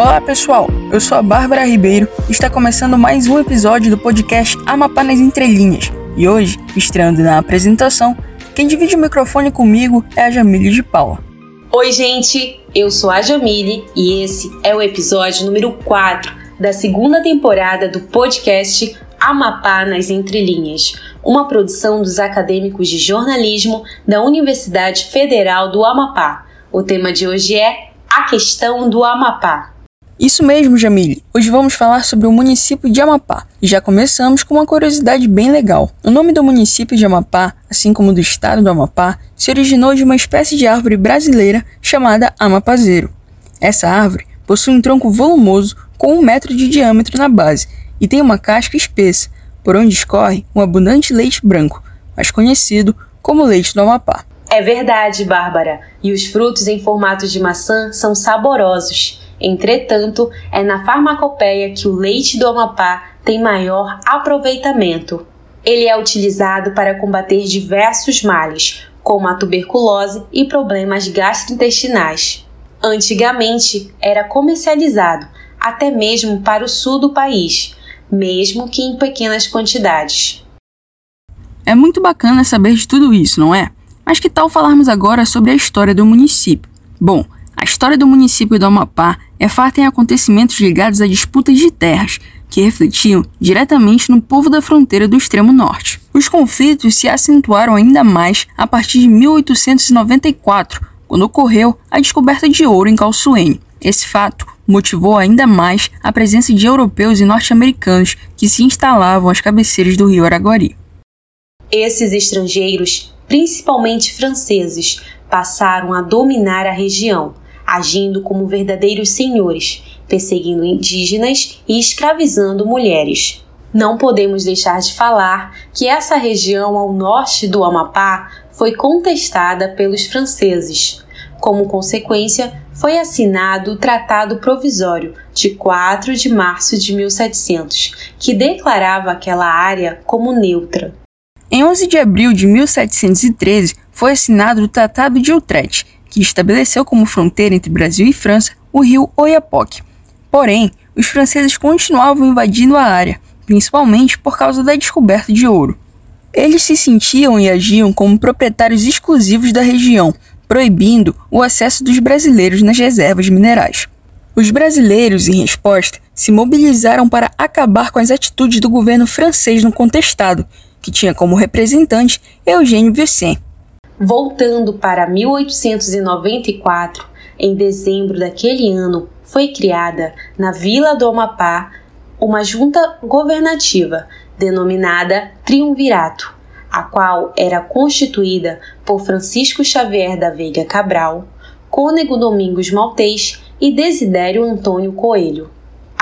Olá pessoal, eu sou a Bárbara Ribeiro e está começando mais um episódio do podcast Amapá nas Entrelinhas. E hoje, estreando na apresentação, quem divide o microfone comigo é a Jamile de Paula. Oi gente, eu sou a Jamile e esse é o episódio número 4 da segunda temporada do podcast Amapá nas Entrelinhas, uma produção dos acadêmicos de jornalismo da Universidade Federal do Amapá. O tema de hoje é a questão do Amapá. Isso mesmo, Jamile. Hoje vamos falar sobre o município de Amapá. E já começamos com uma curiosidade bem legal. O nome do município de Amapá, assim como do estado do Amapá, se originou de uma espécie de árvore brasileira chamada amapazeiro. Essa árvore possui um tronco volumoso com um metro de diâmetro na base e tem uma casca espessa, por onde escorre um abundante leite branco, mais conhecido como leite do Amapá. É verdade, Bárbara, e os frutos em formato de maçã são saborosos. Entretanto, é na farmacopeia que o leite do Amapá tem maior aproveitamento. Ele é utilizado para combater diversos males, como a tuberculose e problemas gastrointestinais. Antigamente, era comercializado até mesmo para o sul do país, mesmo que em pequenas quantidades. É muito bacana saber de tudo isso, não é? Mas que tal falarmos agora sobre a história do município? Bom, a história do município do Amapá é farta em acontecimentos ligados a disputas de terras, que refletiam diretamente no povo da fronteira do extremo norte. Os conflitos se acentuaram ainda mais a partir de 1894, quando ocorreu a descoberta de ouro em Calçoene. Esse fato motivou ainda mais a presença de europeus e norte-americanos que se instalavam às cabeceiras do rio Araguari. Esses estrangeiros principalmente franceses, passaram a dominar a região, agindo como verdadeiros senhores, perseguindo indígenas e escravizando mulheres. Não podemos deixar de falar que essa região ao norte do Amapá foi contestada pelos franceses. Como consequência, foi assinado o Tratado Provisório de 4 de março de 1700, que declarava aquela área como neutra. Em 11 de abril de 1713 foi assinado o Tratado de Utrecht, que estabeleceu como fronteira entre Brasil e França o rio Oiapoque. Porém, os franceses continuavam invadindo a área, principalmente por causa da descoberta de ouro. Eles se sentiam e agiam como proprietários exclusivos da região, proibindo o acesso dos brasileiros nas reservas minerais. Os brasileiros, em resposta, se mobilizaram para acabar com as atitudes do governo francês no contestado que tinha como representante Eugênio Vilsen. Voltando para 1894, em dezembro daquele ano, foi criada na Vila do Amapá uma junta governativa denominada Triunvirato, a qual era constituída por Francisco Xavier da Veiga Cabral, Cônego Domingos Maltês e Desidério Antônio Coelho.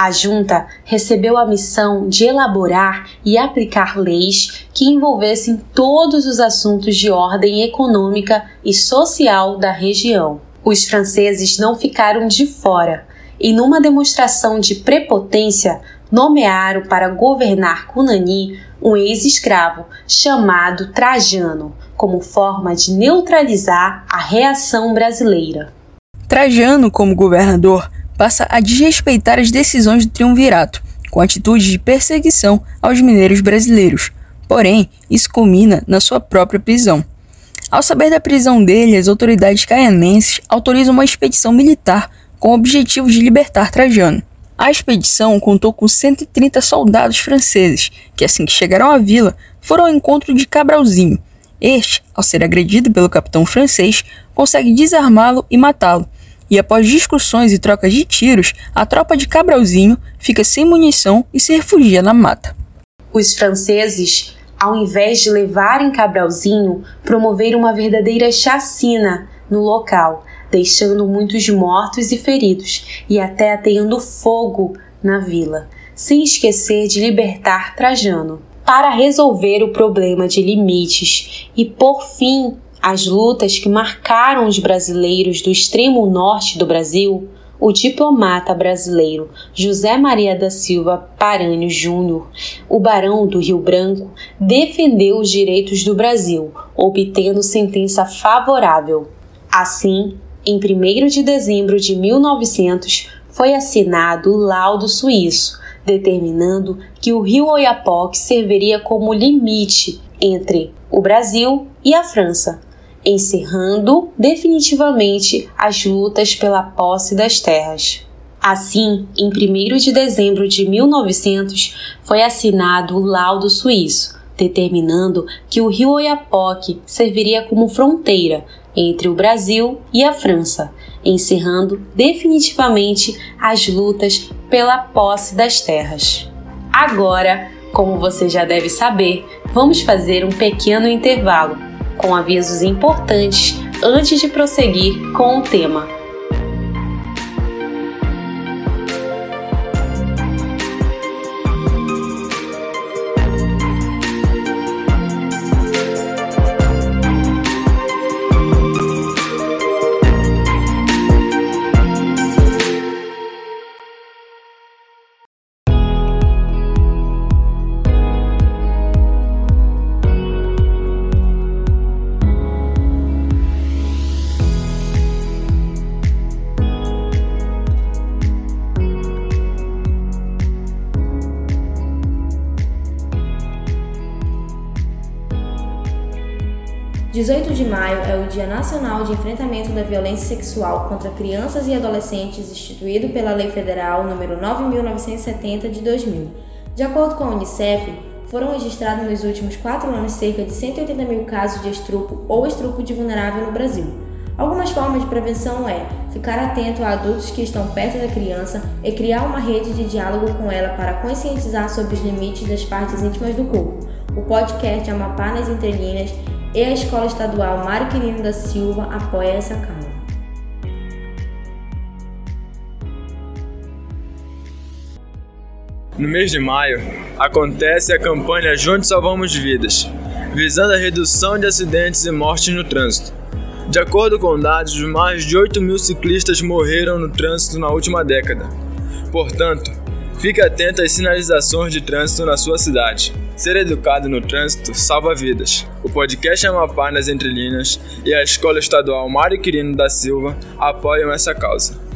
A junta recebeu a missão de elaborar e aplicar leis que envolvessem todos os assuntos de ordem econômica e social da região. Os franceses não ficaram de fora e, numa demonstração de prepotência, nomearam para governar Cunani um ex-escravo chamado Trajano, como forma de neutralizar a reação brasileira. Trajano, como governador, passa a desrespeitar as decisões do triunvirato, com atitude de perseguição aos mineiros brasileiros. Porém, isso culmina na sua própria prisão. Ao saber da prisão dele, as autoridades caianenses autorizam uma expedição militar com o objetivo de libertar Trajano. A expedição contou com 130 soldados franceses, que assim que chegaram à vila, foram ao encontro de Cabralzinho. Este, ao ser agredido pelo capitão francês, consegue desarmá-lo e matá-lo, e após discussões e trocas de tiros, a tropa de Cabralzinho fica sem munição e se refugia na mata. Os franceses, ao invés de levarem Cabralzinho, promoveram uma verdadeira chacina no local, deixando muitos mortos e feridos e até ateando fogo na vila, sem esquecer de libertar Trajano. Para resolver o problema de limites e por fim as lutas que marcaram os brasileiros do extremo norte do Brasil, o diplomata brasileiro José Maria da Silva Paranhos Júnior, o barão do Rio Branco, defendeu os direitos do Brasil, obtendo sentença favorável. Assim, em 1 de dezembro de 1900, foi assinado o laudo suíço, determinando que o rio Oiapoque serviria como limite entre o Brasil e a França, encerrando definitivamente as lutas pela posse das terras. Assim, em 1 de dezembro de 1900, foi assinado o laudo suíço, determinando que o rio Oiapoque serviria como fronteira entre o Brasil e a França, encerrando definitivamente as lutas pela posse das terras. Agora, como você já deve saber, vamos fazer um pequeno intervalo com avisos importantes antes de prosseguir com o tema. Maio é o Dia Nacional de Enfrentamento da Violência Sexual contra Crianças e Adolescentes, instituído pela Lei Federal nº 9.970 de 2000. De acordo com a Unicef, foram registrados nos últimos quatro anos cerca de 180 mil casos de estrupo ou estrupo de vulnerável no Brasil. Algumas formas de prevenção é ficar atento a adultos que estão perto da criança e criar uma rede de diálogo com ela para conscientizar sobre os limites das partes íntimas do corpo. O podcast Amapá nas Entrelinhas e a Escola Estadual Mário Quirino da Silva apoia essa causa. No mês de maio, acontece a campanha Juntos Salvamos Vidas, visando a redução de acidentes e mortes no trânsito. De acordo com dados, mais de 8 mil ciclistas morreram no trânsito na última década. Portanto, fique atento às sinalizações de trânsito na sua cidade. Ser educado no trânsito salva vidas. O podcast Amapá nas Entrelinhas e a Escola Estadual Mário Quirino da Silva apoiam essa causa.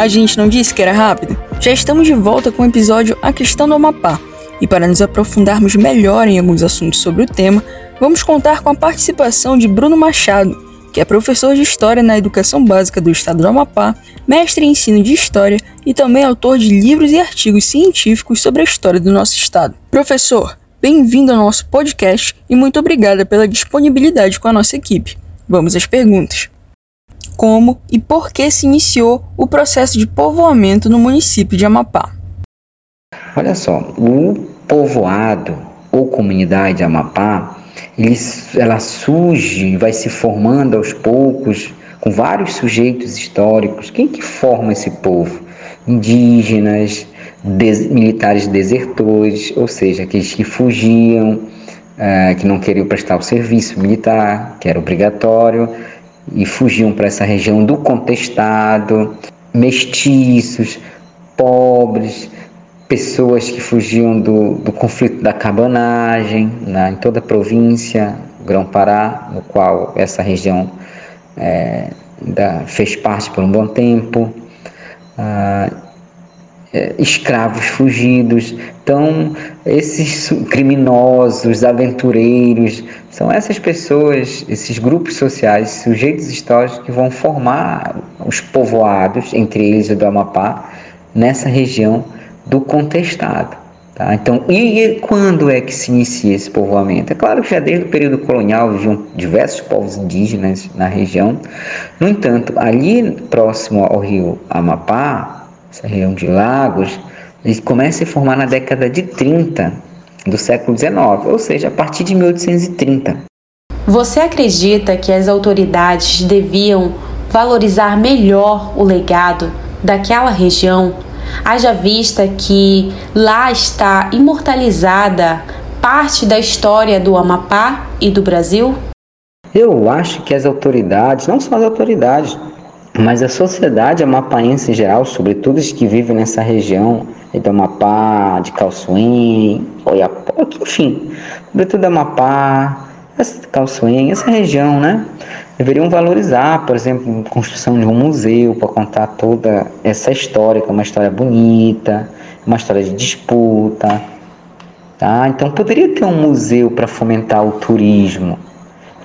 A gente não disse que era rápido? Já estamos de volta com o episódio A Questão do Amapá. E para nos aprofundarmos melhor em alguns assuntos sobre o tema, vamos contar com a participação de Bruno Machado, que é professor de História na Educação Básica do Estado do Amapá, mestre em ensino de História e também autor de livros e artigos científicos sobre a história do nosso estado. Professor, bem-vindo ao nosso podcast e muito obrigada pela disponibilidade com a nossa equipe. Vamos às perguntas como e por que se iniciou o processo de povoamento no município de Amapá. Olha só, o povoado ou comunidade Amapá, ele, ela surge vai se formando aos poucos com vários sujeitos históricos. Quem que forma esse povo? Indígenas, des, militares desertores, ou seja, aqueles que fugiam, uh, que não queriam prestar o serviço militar, que era obrigatório, e fugiam para essa região do contestado, mestiços, pobres, pessoas que fugiam do, do conflito da cabanagem né, em toda a província, Grão-Pará, no qual essa região é, da, fez parte por um bom tempo. Ah, é, escravos fugidos. Então, esses criminosos, aventureiros, são essas pessoas, esses grupos sociais, sujeitos históricos que vão formar os povoados, entre eles o do Amapá, nessa região do contestado. Tá? Então, e, quando é que se inicia esse povoamento? É claro que já desde o período colonial viviam diversos povos indígenas na região. No entanto, ali próximo ao rio Amapá, essa região de lagos, ele começa a se formar na década de 30 do século XIX, ou seja, a partir de 1830. Você acredita que as autoridades deviam valorizar melhor o legado daquela região, haja vista que lá está imortalizada parte da história do Amapá e do Brasil? Eu acho que as autoridades, não só as autoridades, mas a sociedade amapaense em geral, sobretudo os que vivem nessa região do Amapá, de Calçoém, Oiapoque, enfim, sobretudo Amapá, Calçoém, essa região, né? Deveriam valorizar, por exemplo, a construção de um museu para contar toda essa história, que é uma história bonita, uma história de disputa, tá? Então poderia ter um museu para fomentar o turismo,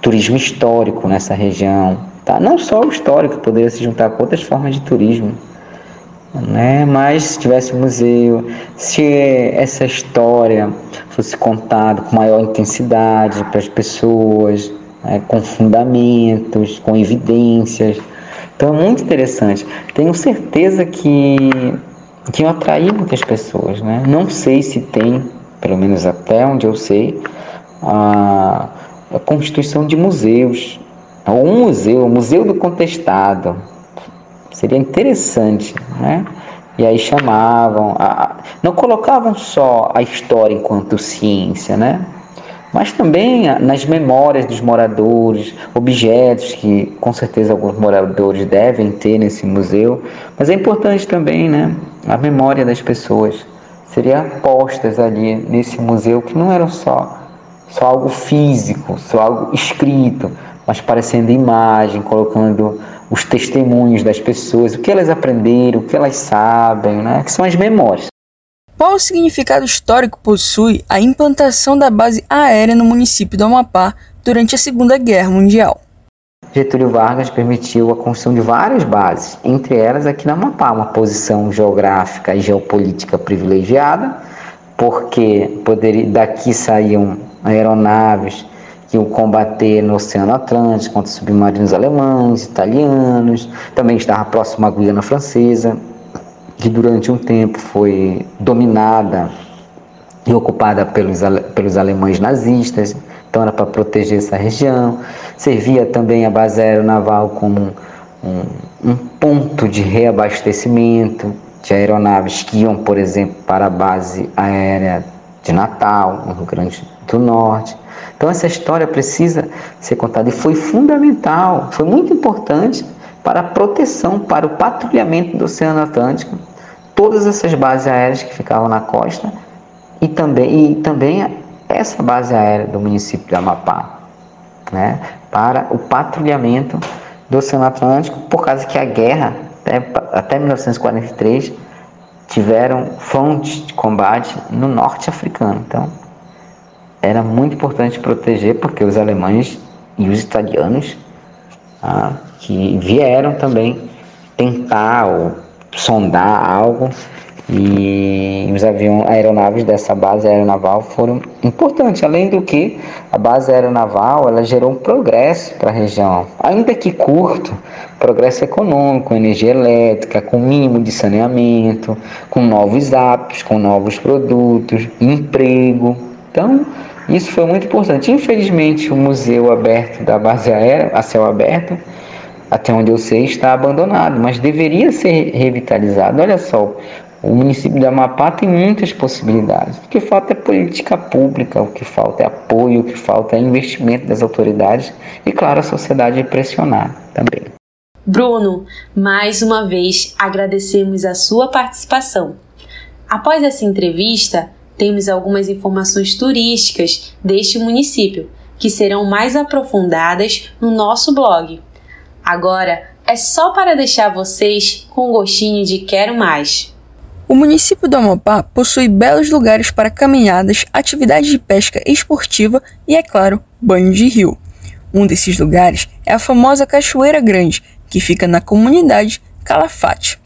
turismo histórico nessa região, tá? Não só o histórico, poderia se juntar com outras formas de turismo né? Mas se tivesse um museu, se essa história fosse contada com maior intensidade para as pessoas, né? com fundamentos, com evidências, então é muito interessante. Tenho certeza que que eu atrair muitas pessoas, né? Não sei se tem, pelo menos até onde eu sei, a, a constituição de museus, um museu, o Museu do Contestado, Seria interessante, né? E aí chamavam, a, não colocavam só a história enquanto ciência, né? Mas também nas memórias dos moradores, objetos que com certeza alguns moradores devem ter nesse museu. Mas é importante também, né? A memória das pessoas seria postas ali nesse museu que não eram só só algo físico, só algo escrito, mas parecendo imagem, colocando os testemunhos das pessoas, o que elas aprenderam, o que elas sabem, né? que são as memórias. Qual o significado histórico possui a implantação da base aérea no município do Amapá durante a Segunda Guerra Mundial? Getúlio Vargas permitiu a construção de várias bases, entre elas aqui no Amapá, uma posição geográfica e geopolítica privilegiada, porque poderia, daqui saíam aeronaves iam combater no Oceano Atlântico contra submarinos alemães, italianos, também estava próximo à Guiana Francesa, que durante um tempo foi dominada e ocupada pelos, pelos alemães nazistas, então era para proteger essa região. Servia também a base aeronaval como um, um ponto de reabastecimento de aeronaves que iam, por exemplo, para a base aérea de Natal, no Rio Grande do Norte. Então essa história precisa ser contada e foi fundamental, foi muito importante para a proteção, para o patrulhamento do Oceano Atlântico, todas essas bases aéreas que ficavam na costa e também, e também essa base aérea do município de Amapá, né, para o patrulhamento do Oceano Atlântico, por causa que a guerra, até, até 1943, tiveram frontes de combate no norte africano. Então, era muito importante proteger, porque os alemães e os italianos ah, que vieram também tentar ou sondar algo e os aviões, aeronaves dessa base aeronaval foram importantes. Além do que, a base aeronaval ela gerou um progresso para a região, ainda que curto, progresso econômico, energia elétrica, com mínimo de saneamento, com novos hábitos, com novos produtos, emprego. Então, isso foi muito importante. Infelizmente, o museu aberto da base aérea, a céu aberto, até onde eu sei, está abandonado, mas deveria ser revitalizado. Olha só, o município de Amapá tem muitas possibilidades. O que falta é política pública, o que falta é apoio, o que falta é investimento das autoridades e, claro, a sociedade é pressionar também. Bruno, mais uma vez agradecemos a sua participação. Após essa entrevista, temos algumas informações turísticas deste município que serão mais aprofundadas no nosso blog. Agora é só para deixar vocês com gostinho de quero mais. O município do Amapá possui belos lugares para caminhadas, atividades de pesca esportiva e, é claro, banho de rio. Um desses lugares é a famosa Cachoeira Grande, que fica na comunidade Calafate.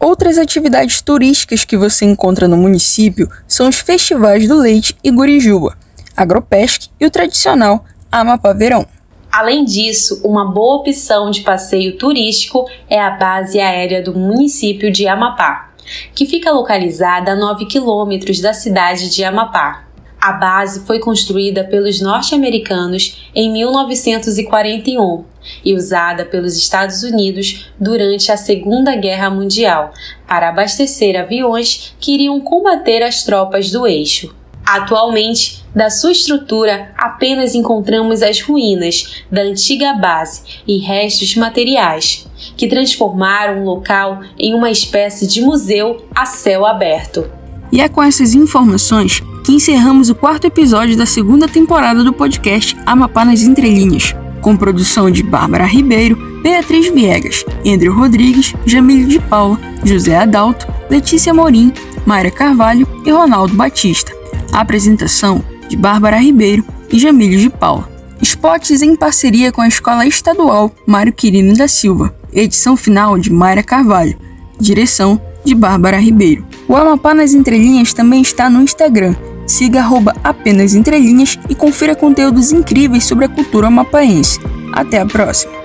Outras atividades turísticas que você encontra no município são os festivais do leite e Gurijuba, Agropesc e o tradicional Amapá Verão. Além disso, uma boa opção de passeio turístico é a base aérea do município de Amapá, que fica localizada a 9 quilômetros da cidade de Amapá. A base foi construída pelos norte-americanos em 1941 e usada pelos Estados Unidos durante a Segunda Guerra Mundial para abastecer aviões que iriam combater as tropas do eixo. Atualmente, da sua estrutura apenas encontramos as ruínas da antiga base e restos materiais, que transformaram o local em uma espécie de museu a céu aberto. E é com essas informações que encerramos o quarto episódio da segunda temporada do podcast Amapá nas Entrelinhas, com produção de Bárbara Ribeiro, Beatriz Viegas, Andrew Rodrigues, Jamílio de Paula, José Adalto, Letícia Morim, Mayra Carvalho e Ronaldo Batista. A apresentação de Bárbara Ribeiro e Jamílio de Paula. Spots em parceria com a Escola Estadual Mário Quirino da Silva. Edição final de Mayra Carvalho. Direção de Bárbara Ribeiro. O Amapá nas Entrelinhas também está no Instagram. Siga arroba apenas entrelinhas e confira conteúdos incríveis sobre a cultura amapaense. Até a próxima!